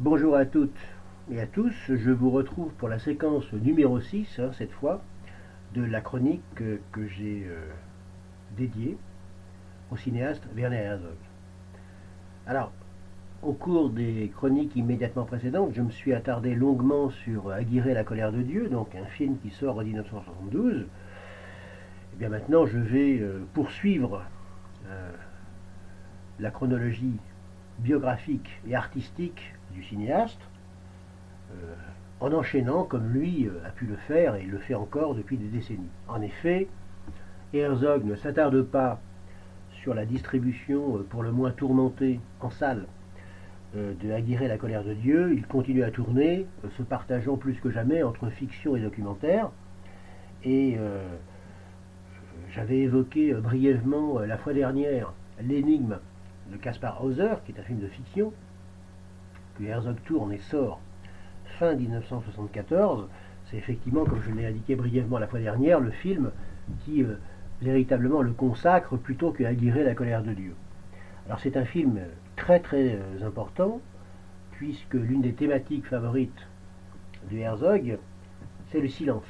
Bonjour à toutes et à tous, je vous retrouve pour la séquence numéro 6, hein, cette fois, de la chronique que, j'ai euh, dédiée au cinéaste Werner Herzog. Alors, au cours des chroniques immédiatement précédentes, je me suis attardé longuement sur Aguirre la colère de Dieu, donc un film qui sort en 1972. Et eh bien maintenant, je vais euh, poursuivre euh, la chronologie biographique et artistique du cinéaste, euh, en enchaînant comme lui euh, a pu le faire et le fait encore depuis des décennies. En effet, Herzog ne s'attarde pas sur la distribution euh, pour le moins tourmentée en salle de Aguirre la colère de Dieu, il continue à tourner, se partageant plus que jamais entre fiction et documentaire. Et j'avais évoqué brièvement la fois dernière l'énigme de Caspar Hauser, qui est un film de fiction, que Herzog tourne et sort fin 1974, c'est effectivement, comme je l'ai indiqué brièvement la fois dernière, le film qui euh, véritablement le consacre plutôt que Aguirre la colère de Dieu. Alors c'est un film très très euh, important, puisque l'une des thématiques favorites de Herzog, c'est le silence.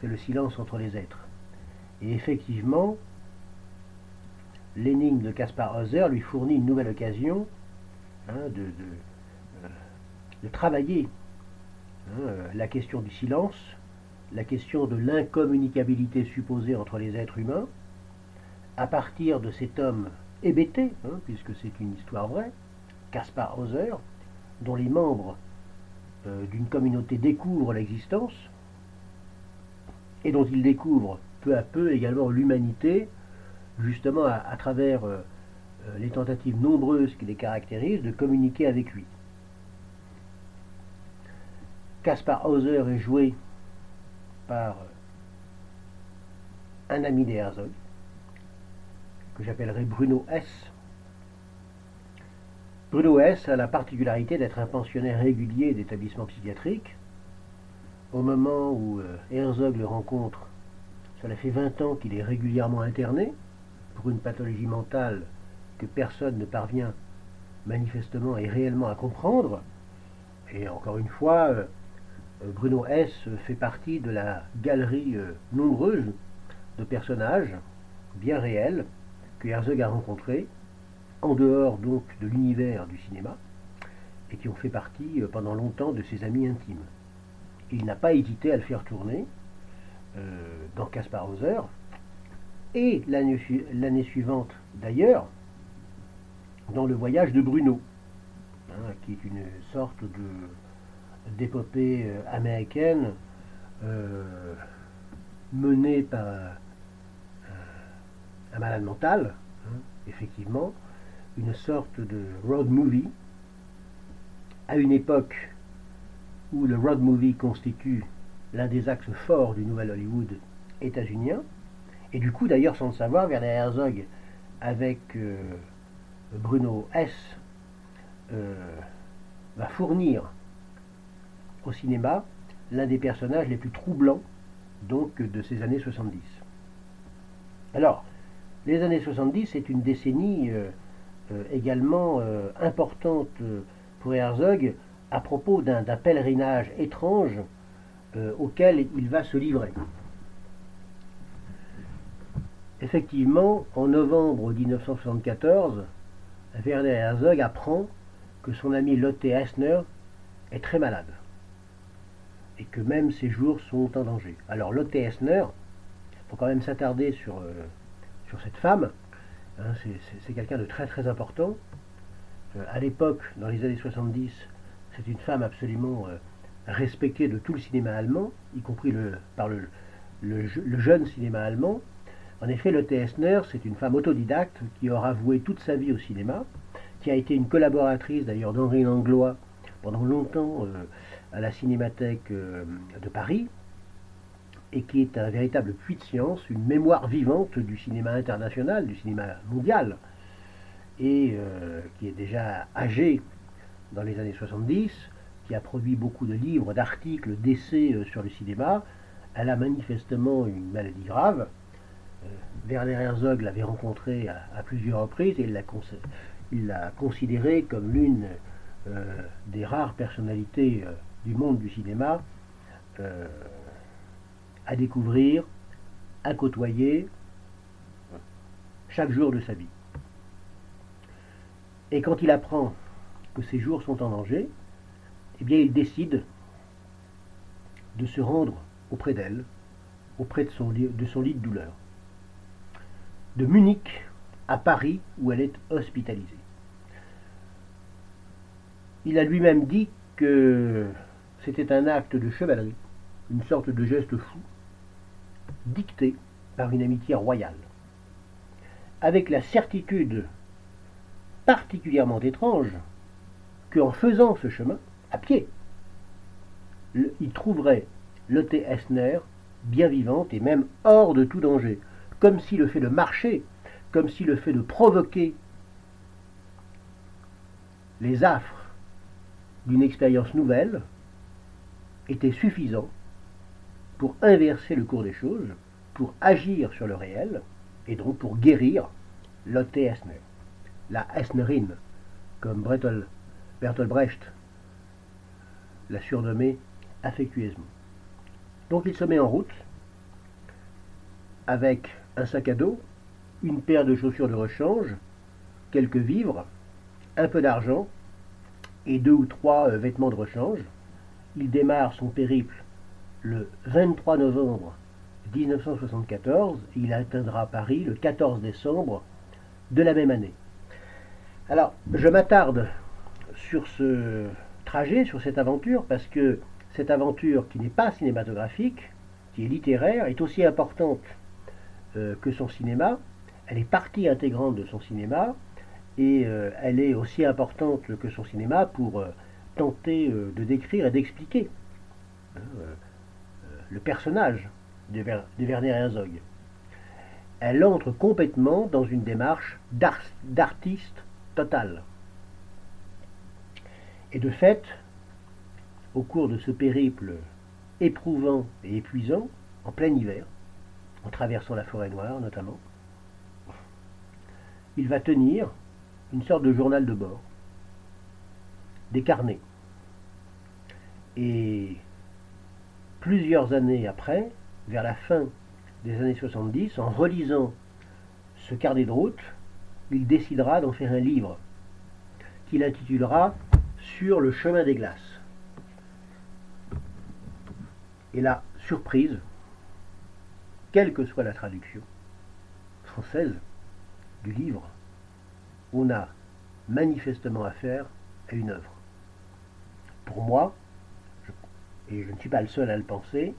C'est le silence entre les êtres. Et effectivement, l'énigme de Caspar Hauser lui fournit une nouvelle occasion hein, de, euh, de, travailler hein, euh, la question du silence, la question de l'incommunicabilité supposée entre les êtres humains, à partir de cet homme hébété, hein, puisque c'est une histoire vraie, Caspar Hauser, dont les membres euh, d'une communauté découvrent l'existence, et dont ils découvrent peu à peu également l'humanité justement à, travers euh, euh, les tentatives nombreuses qui les caractérisent de communiquer avec lui. Caspar Hauser est joué par euh, un ami des Herzog, que j'appellerai Bruno S. Bruno S a la particularité d'être un pensionnaire régulier d'établissements psychiatriques. Au moment où Herzog le rencontre, cela fait 20 ans qu'il est régulièrement interné, pour une pathologie mentale que personne ne parvient manifestement et réellement à comprendre. Et encore une fois, euh, Bruno S. fait partie de la galerie euh, nombreuse de personnages bien réels que Herzog a rencontrés, en dehors donc de l'univers du cinéma, et qui ont fait partie euh, pendant longtemps de ses amis intimes. il n'a pas hésité à le faire tourner dans Caspar Hauser, et l'année suivante d'ailleurs dans le voyage de Bruno, hein, qui est une sorte d'épopée euh, américaine euh, menée par un malade mental, hein, effectivement, une sorte de road movie, à une époque où le road movie constitue l'un des axes forts du nouvel Hollywood états-unien, et du coup, d'ailleurs, sans le savoir, Werner Herzog, avec euh, Bruno S., euh, va fournir au cinéma l'un des personnages les plus troublants donc de ces années 70. Alors, les années 70, c'est une décennie euh, également importante pour Herzog à propos d'un pèlerinage étrange auquel il va se livrer. Effectivement, en novembre 1974, Werner Herzog apprend que son ami Lotte Eisner est très malade et que même ses jours sont en danger. Alors Lotte Eisner, il faut quand même s'attarder sur, euh, cette femme, hein, c'est quelqu'un de très très important. Euh, à l'époque, dans les années 70, c'est une femme absolument euh, respectée de tout le cinéma allemand, y compris par le jeune cinéma allemand. En effet, le Esner, c'est une femme autodidacte qui aura voué toute sa vie au cinéma, qui a été une collaboratrice d'ailleurs d'Henri Langlois pendant longtemps euh, à la Cinémathèque euh, de Paris, et qui est un véritable puits de science, une mémoire vivante du cinéma international, du cinéma mondial, et euh, qui est déjà âgée dans les années 70, qui a produit beaucoup de livres, d'articles, d'essais sur le cinéma. Elle a manifestement une maladie grave, Werner Herzog l'avait rencontré à, plusieurs reprises et il l'a considéré comme l'une des rares personnalités du monde du cinéma à découvrir, à côtoyer chaque jour de sa vie. Et quand il apprend que ses jours sont en danger, eh bien il décide de se rendre auprès d'elle, auprès de son lit de douleur. De Munich à Paris où elle est hospitalisée. Il a lui-même dit que c'était un acte de chevalerie, une sorte de geste fou, dicté par une amitié royale, avec la certitude particulièrement étrange qu'en faisant ce chemin, à pied, il trouverait Lotte Esner bien vivante et même hors de tout danger, comme si le fait de marcher, comme si le fait de provoquer les affres d'une expérience nouvelle était suffisant pour inverser le cours des choses, pour agir sur le réel, et donc pour guérir Lotte la Esnerine, comme Bertolt Brecht l'a surnommée affectueusement. Donc il se met en route avec un sac à dos, une paire de chaussures de rechange, quelques vivres, un peu d'argent et deux ou trois euh, vêtements de rechange. Il démarre son périple le 23 novembre 1974 et il atteindra Paris le 14 décembre de la même année. Alors, je m'attarde sur ce trajet, sur cette aventure, parce que cette aventure qui n'est pas cinématographique, qui est littéraire, est aussi importante que son cinéma. Elle est partie intégrante de son cinéma et euh, elle est aussi importante que son cinéma pour euh, tenter de décrire et d'expliquer hein, le personnage de, Werner Herzog. Elle entre complètement dans une démarche d'artiste total. Et de fait, au cours de ce périple éprouvant et épuisant, en plein hiver, en traversant la forêt noire notamment, il va tenir une sorte de journal de bord, des carnets. Et plusieurs années après, vers la fin des années 70, en relisant ce carnet de route, il décidera d'en faire un livre qu'il intitulera Sur le chemin des glaces. Et la surprise, quelle que soit la traduction française du livre, on a manifestement affaire à une œuvre. Pour moi, et je ne suis pas le seul à le penser,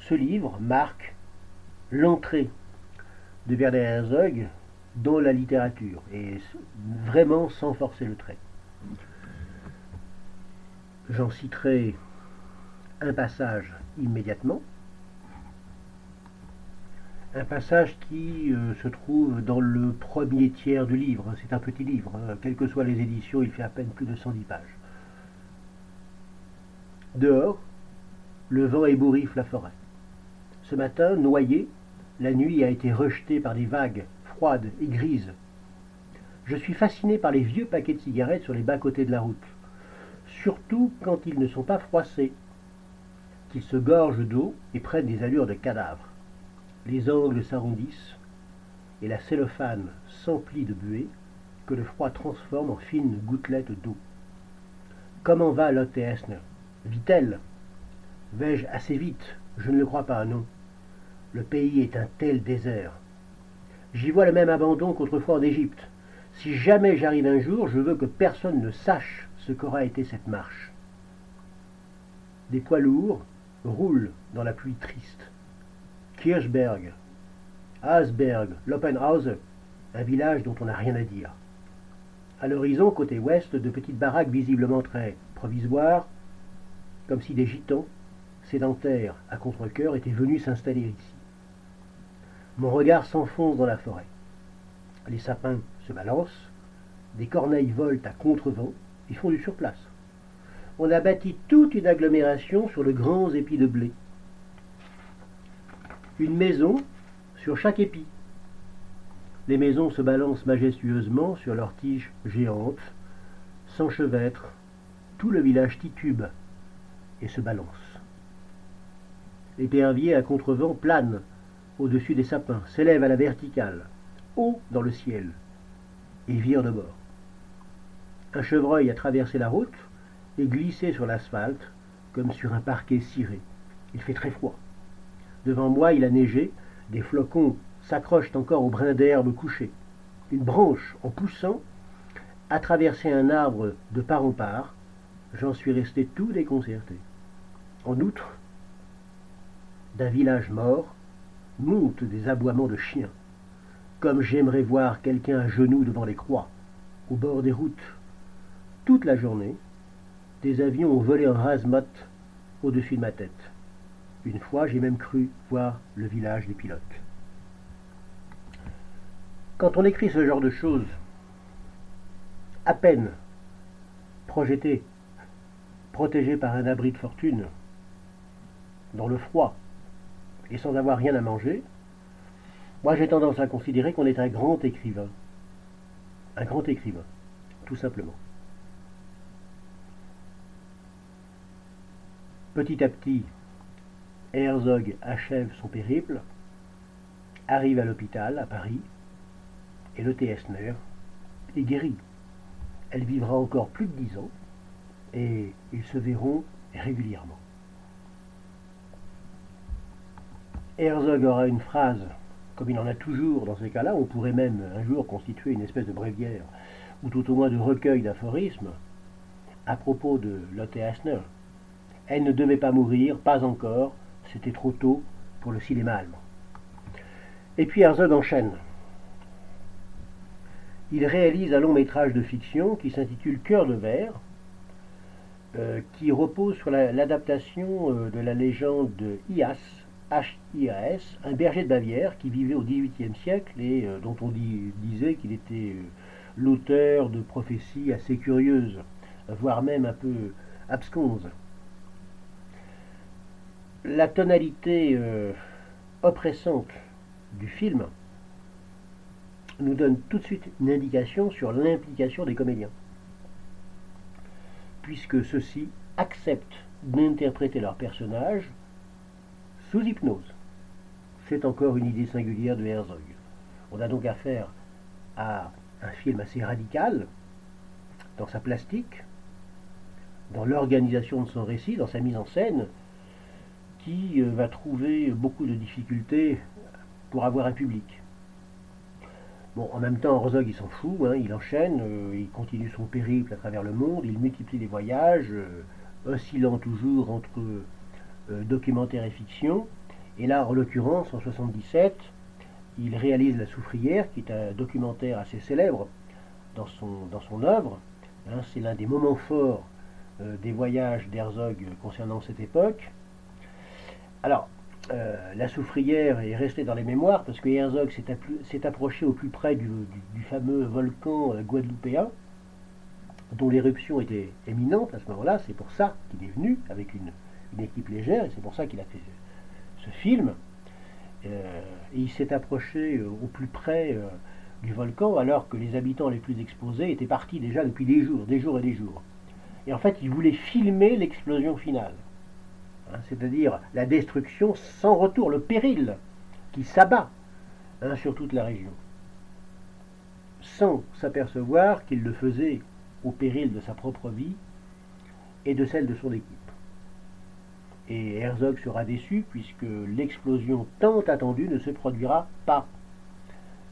ce livre marque l'entrée de Werner Herzog dans la littérature, et vraiment sans forcer le trait. J'en citerai un passage immédiatement. Un passage qui euh, se trouve dans le premier tiers du livre. C'est un petit livre. Hein. Quelles que soient les éditions, il fait à peine plus de 110 pages. Dehors, le vent ébouriffe la forêt. Ce matin, noyé, la nuit a été rejetée par des vagues froides et grises. Je suis fasciné par les vieux paquets de cigarettes sur les bas-côtés de la route, surtout quand ils ne sont pas froissés qu'ils se gorgent d'eau et prennent des allures de cadavres. Les angles s'arrondissent et la cellophane s'emplit de buée que le froid transforme en fines gouttelettes d'eau. Comment va Lotte Esner Vit-elle? Vais-je assez vite? Je ne le crois pas, non. Le pays est un tel désert. J'y vois le même abandon qu'autrefois en Égypte. Si jamais j'arrive un jour, je veux que personne ne sache ce qu'aura été cette marche. Des poids lourds, roule dans la pluie triste. Kirchberg, Asberg, Loppenhausen, un village dont on n'a rien à dire. À l'horizon, côté ouest, de petites baraques visiblement très provisoires, comme si des gitans, sédentaires à contre-coeur, étaient venus s'installer ici. Mon regard s'enfonce dans la forêt. Les sapins se balancent, des corneilles volent à contre-vent et font du surplace on a bâti toute une agglomération sur le grand épi de blé. Une maison sur chaque épi. Les maisons se balancent majestueusement sur leurs tiges géantes, s'enchevêtrent Tout le village titube et se balance. L'épervier à contrevent plane au-dessus des sapins, s'élève à la verticale, haut dans le ciel, et vire de bord. Un chevreuil a traversé la route et glissé sur l'asphalte comme sur un parquet ciré. Il fait très froid. Devant moi, il a neigé, des flocons s'accrochent encore au brin d'herbe couché. Une branche, en poussant, a traversé un arbre de part en part. J'en suis resté tout déconcerté. En outre, d'un village mort, montent des aboiements de chiens, comme j'aimerais voir quelqu'un à genoux devant les croix, au bord des routes. Toute la journée, des avions ont volé en razmot au-dessus de ma tête. Une fois, j'ai même cru voir le village des pilotes. Quand on écrit ce genre de choses, à peine projeté, protégé par un abri de fortune, dans le froid, et sans avoir rien à manger, moi j'ai tendance à considérer qu'on est un grand écrivain. Un grand écrivain, tout simplement. Petit à petit, Herzog achève son périple, arrive à l'hôpital à Paris, et le Esner est guéri. Elle vivra encore plus de dix ans, et ils se verront régulièrement. Herzog aura une phrase, comme il en a toujours dans ces cas-là, on pourrait même un jour constituer une espèce de bréviaire, ou tout au moins de recueil d'aphorismes, à propos de Lotte Asner. Elle ne devait pas mourir, pas encore, c'était trop tôt pour le cinéma allemand. Et puis Herzog enchaîne. Il réalise un long métrage de fiction qui s'intitule Cœur de verre, euh, qui repose sur l'adaptation euh, de la légende de Ias, H-I-A-S, un berger de Bavière qui vivait au XVIIIe siècle et euh, dont on disait qu'il était l'auteur de prophéties assez curieuses, voire même un peu absconses. La tonalité oppressante du film nous donne tout de suite une indication sur l'implication des comédiens, puisque ceux-ci acceptent d'interpréter leur personnage sous hypnose. C'est encore une idée singulière de Herzog. On a donc affaire à un film assez radical dans sa plastique, dans l'organisation de son récit, dans sa mise en scène, qui euh, va trouver beaucoup de difficultés pour avoir un public. Bon, en même temps, Herzog, il s'en fout, hein, il enchaîne, euh, il continue son périple à travers le monde, il multiplie les voyages, euh, oscillant toujours entre documentaire et fiction. Et là, en l'occurrence, en 77, il réalise La Soufrière, qui est un documentaire assez célèbre dans son, dans son œuvre. Hein, c'est l'un des moments forts des voyages d'Herzog concernant cette époque. Alors, euh, la soufrière est restée dans les mémoires parce que Herzog s'est approché au plus près du, fameux volcan euh, guadeloupéen, dont l'éruption était éminente à ce moment-là. C'est pour ça qu'il est venu avec une, équipe légère et c'est pour ça qu'il a fait ce, film. Euh, et il s'est approché au plus près du volcan alors que les habitants les plus exposés étaient partis déjà depuis des jours, des jours et des jours. Et en fait, il voulait filmer l'explosion finale. Hein, c'est-à-dire la destruction sans retour, le péril qui s'abat hein, sur toute la région, sans s'apercevoir qu'il le faisait au péril de sa propre vie et de celle de son équipe. Et Herzog sera déçu puisque l'explosion tant attendue ne se produira pas.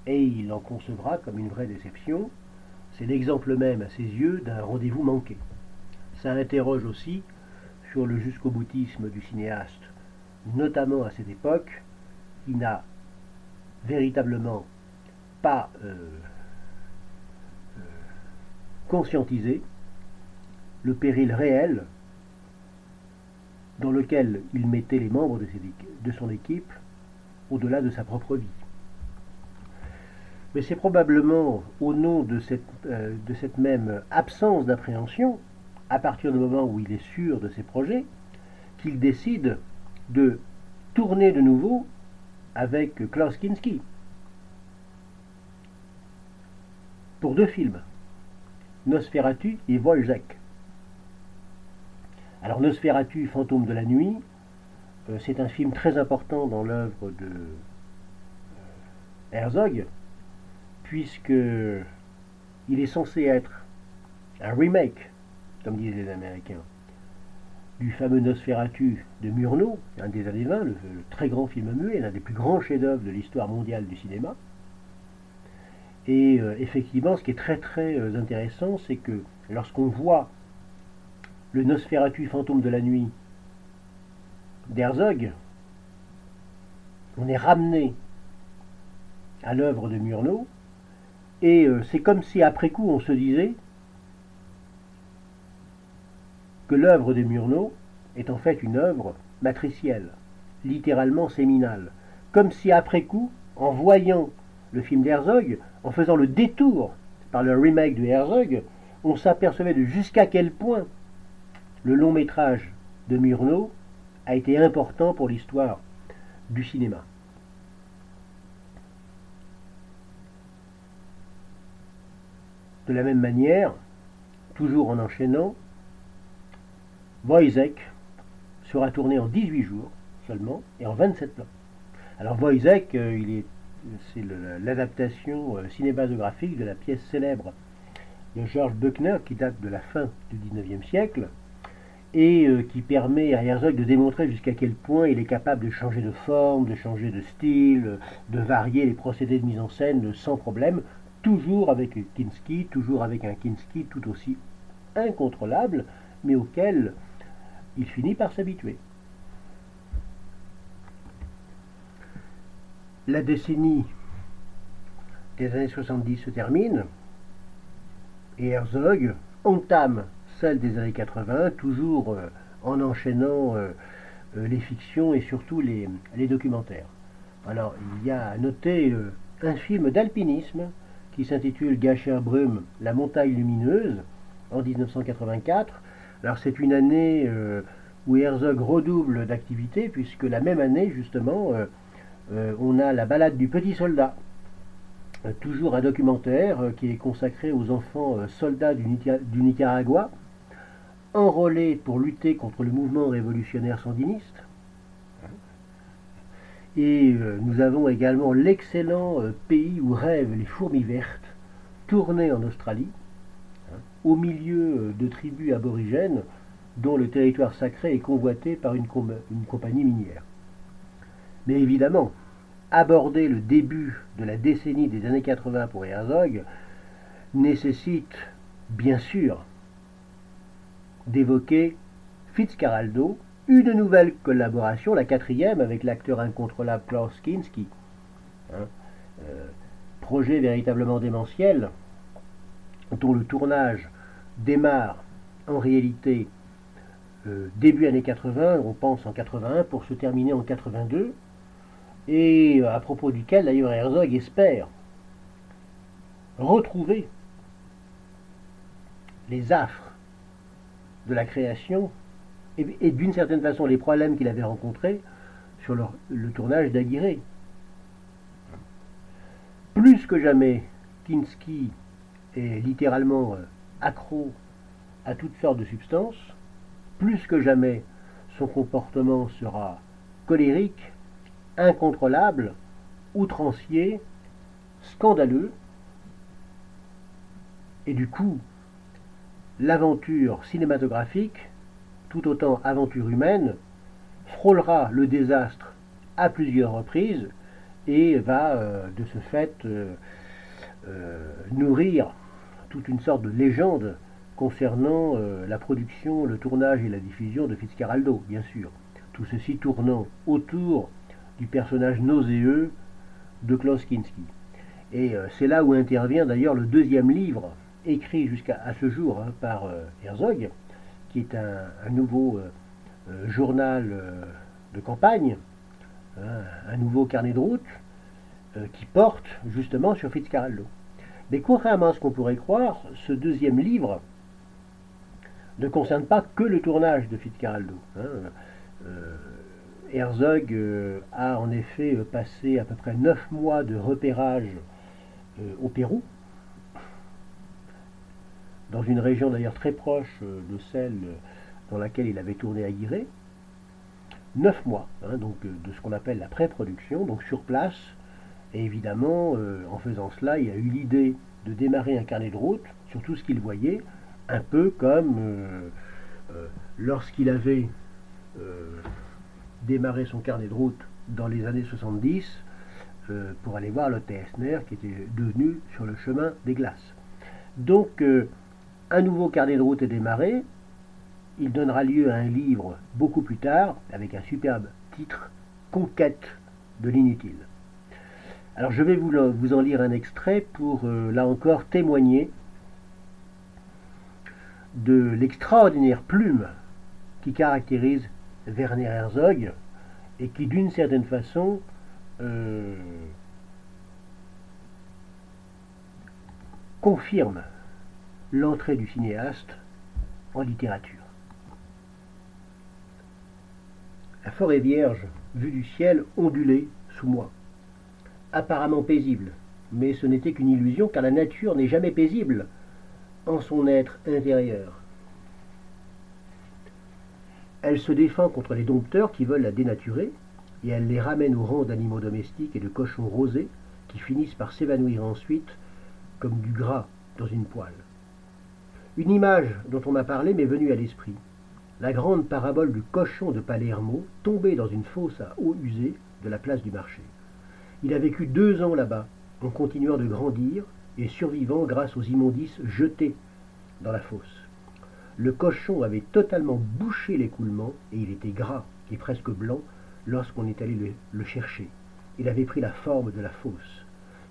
Et il en concevra comme une vraie déception. C'est l'exemple même à ses yeux d'un rendez-vous manqué. Ça interroge aussi sur le jusqu'au boutisme du cinéaste, notamment à cette époque, qui n'a véritablement pas euh, euh, conscientisé le péril réel dans lequel il mettait les membres de, son équipe au-delà de sa propre vie. Mais c'est probablement au nom de cette, euh, de cette même absence d'appréhension à partir du moment où il est sûr de ses projets, qu'il décide de tourner de nouveau avec Klaus Kinski pour deux films, Nosferatu et Wojciech. Alors Nosferatu, fantôme de la nuit, c'est un film très important dans l'œuvre de Herzog, puisque il est censé être un remake, comme disent les Américains, du fameux Nosferatu de Murnau, un des années 20, le, très grand film muet, l'un des plus grands chefs-d'œuvre de l'histoire mondiale du cinéma. Et euh, effectivement, ce qui est très très euh, intéressant, c'est que lorsqu'on voit le Nosferatu fantôme de la nuit d'Herzog, on est ramené à l'œuvre de Murnau, et euh, c'est comme si après coup on se disait que l'œuvre de Murnau est en fait une œuvre matricielle, littéralement séminale, comme si après coup, en voyant le film d'Herzog, en faisant le détour par le remake de Herzog, on s'apercevait de jusqu'à quel point le long métrage de Murnau a été important pour l'histoire du cinéma. De la même manière, toujours en enchaînant, Wojciech sera tourné en 18 jours seulement et en 27 plans. Alors Wojciech, c'est l'adaptation euh, cinématographique de la pièce célèbre de George Buckner qui date de la fin du 19e siècle et euh, qui permet à Herzog de démontrer jusqu'à quel point il est capable de changer de forme, de changer de style, de varier les procédés de mise en scène sans problème, toujours avec Kinski, toujours avec un Kinski tout aussi incontrôlable, mais auquel il finit par s'habituer. La décennie des années 70 se termine et Herzog entame celle des années 80, toujours euh, en enchaînant euh, euh, les fictions et surtout les, documentaires. Alors, il y a à noter un film d'alpinisme qui s'intitule Gâcher Brume, La montagne lumineuse, en 1984. Alors c'est une année euh, où Herzog redouble d'activité, puisque la même année, justement, euh, euh, on a La balade du petit soldat, toujours un documentaire qui est consacré aux enfants soldats du, du, Nicaragua, enrôlés pour lutter contre le mouvement révolutionnaire sandiniste. Et nous avons également l'excellent pays où rêvent les fourmis vertes, tourné en Australie, au milieu de tribus aborigènes dont le territoire sacré est convoité par une, une compagnie minière. Mais évidemment, aborder le début de la décennie des années 80 pour Herzog nécessite bien sûr d'évoquer Fitzcarraldo, une nouvelle collaboration, la quatrième avec l'acteur incontrôlable Klaus Kinski. Hein, euh, projet véritablement démentiel, dont le tournage démarre en réalité euh, début années 80, on pense en 81, pour se terminer en 82, et à propos duquel d'ailleurs Herzog espère retrouver les affres de la création et, d'une certaine façon les problèmes qu'il avait rencontrés sur le tournage d'Aguirre. Plus que jamais, Kinski est littéralement euh, accro à toutes sortes de substances. Plus que jamais, son comportement sera colérique, incontrôlable, outrancier, scandaleux. Et du coup, l'aventure cinématographique, tout autant aventure humaine, frôlera le désastre à plusieurs reprises et va euh, de ce fait euh, euh, nourrir toute une sorte de légende concernant la production, le tournage et la diffusion de Fitzcarraldo, bien sûr. Tout ceci tournant autour du personnage nauséeux de Klaus Kinski. Et c'est là où intervient d'ailleurs le deuxième livre, écrit jusqu'à ce jour hein, par Herzog, qui est un nouveau journal de campagne, Hein, un nouveau carnet de route euh, qui porte justement sur Fitzcarraldo. Mais contrairement à ce qu'on pourrait croire, ce deuxième livre ne concerne pas que le tournage de Fitzcarraldo. Hein. Euh, Herzog euh, a en effet passé à peu près neuf mois de repérage au Pérou, dans une région d'ailleurs très proche de celle dans laquelle il avait tourné à. Neuf mois, hein, donc euh, de ce qu'on appelle la pré-production, donc sur place. Et évidemment, euh, en faisant cela, il a eu l'idée de démarrer un carnet de route sur tout ce qu'il voyait, un peu comme lorsqu'il avait démarré son carnet de route dans les années 70 pour aller voir le Esner qui était devenu sur le chemin des glaces. Donc, un nouveau carnet de route est démarré. Il donnera lieu à un livre beaucoup plus tard, avec un superbe titre, Conquête de l'inutile. Alors je vais vous, en lire un extrait pour, euh, là encore, témoigner de l'extraordinaire plume qui caractérise Werner Herzog et qui, d'une certaine façon, euh, confirme l'entrée du cinéaste en littérature. La forêt vierge, vue du ciel, ondulait sous moi. Apparemment paisible, mais ce n'était qu'une illusion car la nature n'est jamais paisible en son être intérieur. Elle se défend contre les dompteurs qui veulent la dénaturer, et elle les ramène au rang d'animaux domestiques et de cochons rosés qui finissent par s'évanouir ensuite comme du gras dans une poêle. Une image dont on m'a parlé m'est venue à l'esprit. La grande parabole du cochon de Palermo tombé dans une fosse à eau usée de la place du marché. Il a vécu deux ans là-bas, en continuant de grandir et survivant grâce aux immondices jetés dans la fosse. Le cochon avait totalement bouché l'écoulement et il était gras et presque blanc lorsqu'on est allé le, chercher. Il avait pris la forme de la fosse.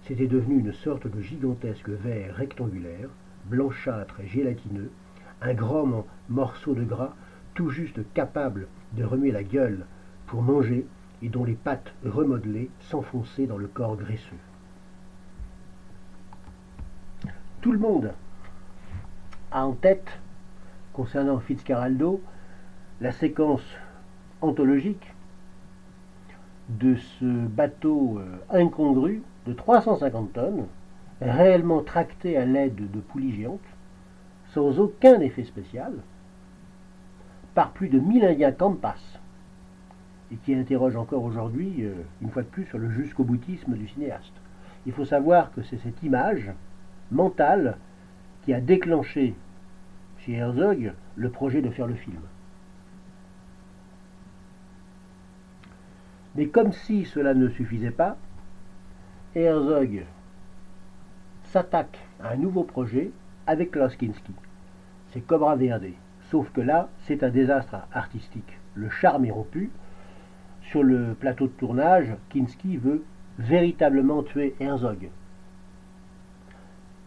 C'était devenu une sorte de gigantesque verre rectangulaire blanchâtre et gélatineux, un grand morceau de gras tout juste capable de remuer la gueule pour manger et dont les pattes remodelées s'enfonçaient dans le corps graisseux. Tout le monde a en tête, concernant Fitzcarraldo, la séquence anthologique de ce bateau euh, incongru de 350 tonnes réellement tracté à l'aide de poulies géantes, sans aucun effet spécial, par plus de 1000 Indiens Campas, et qui interroge encore aujourd'hui, euh, une fois de plus, sur le jusqu'au boutisme du cinéaste. Il faut savoir que c'est cette image mentale qui a déclenché chez Herzog le projet de faire le film. Mais comme si cela ne suffisait pas, Herzog s'attaque à un nouveau projet avec Klaus Kinski. C'est Cobra VRD. Sauf que là, c'est un désastre artistique. Le charme est rompu. Sur le plateau de tournage, Kinski veut véritablement tuer Herzog.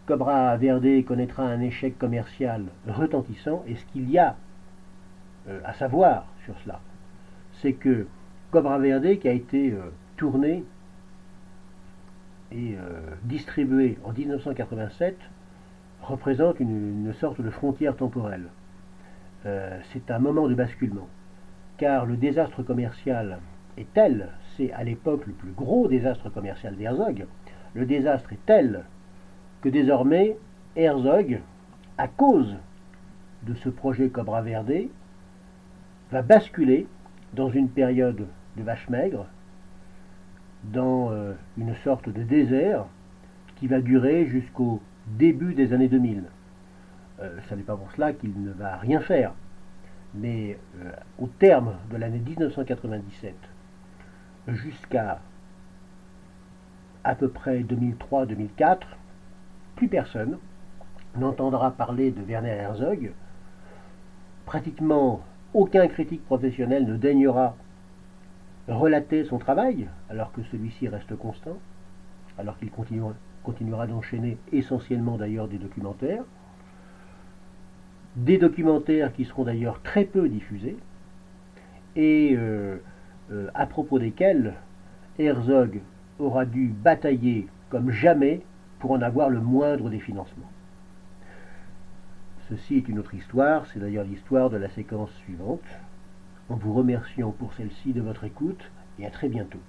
Cobra Verde connaîtra un échec commercial retentissant, et ce qu'il y a euh, à savoir sur cela, c'est que Cobra Verde, qui a été euh, tourné et euh, distribué en 1987 représente une, sorte de frontière temporelle. C'est un moment de basculement, car le désastre commercial est tel, c'est à l'époque le plus gros désastre commercial d'Herzog, le désastre est tel que désormais Herzog, à cause de ce projet Cobra Verde, va basculer dans une période de vache maigre, dans euh, une sorte de désert qui va durer jusqu'au début des années 2000. Euh, ça n'est pas pour cela qu'il ne va rien faire. Mais euh, au terme de l'année 1997, jusqu'à à peu près 2003-2004, plus personne n'entendra parler de Werner Herzog. Pratiquement aucun critique professionnel ne daignera relater son travail, alors que celui-ci reste constant, alors qu'il continuera, d'enchaîner essentiellement d'ailleurs des documentaires, des documentaires qui seront d'ailleurs très peu diffusés, et euh, à propos desquels Herzog aura dû batailler comme jamais pour en avoir le moindre des financements. Ceci est une autre histoire, c'est d'ailleurs l'histoire de la séquence suivante en vous remerciant pour celle-ci de votre écoute et à très bientôt.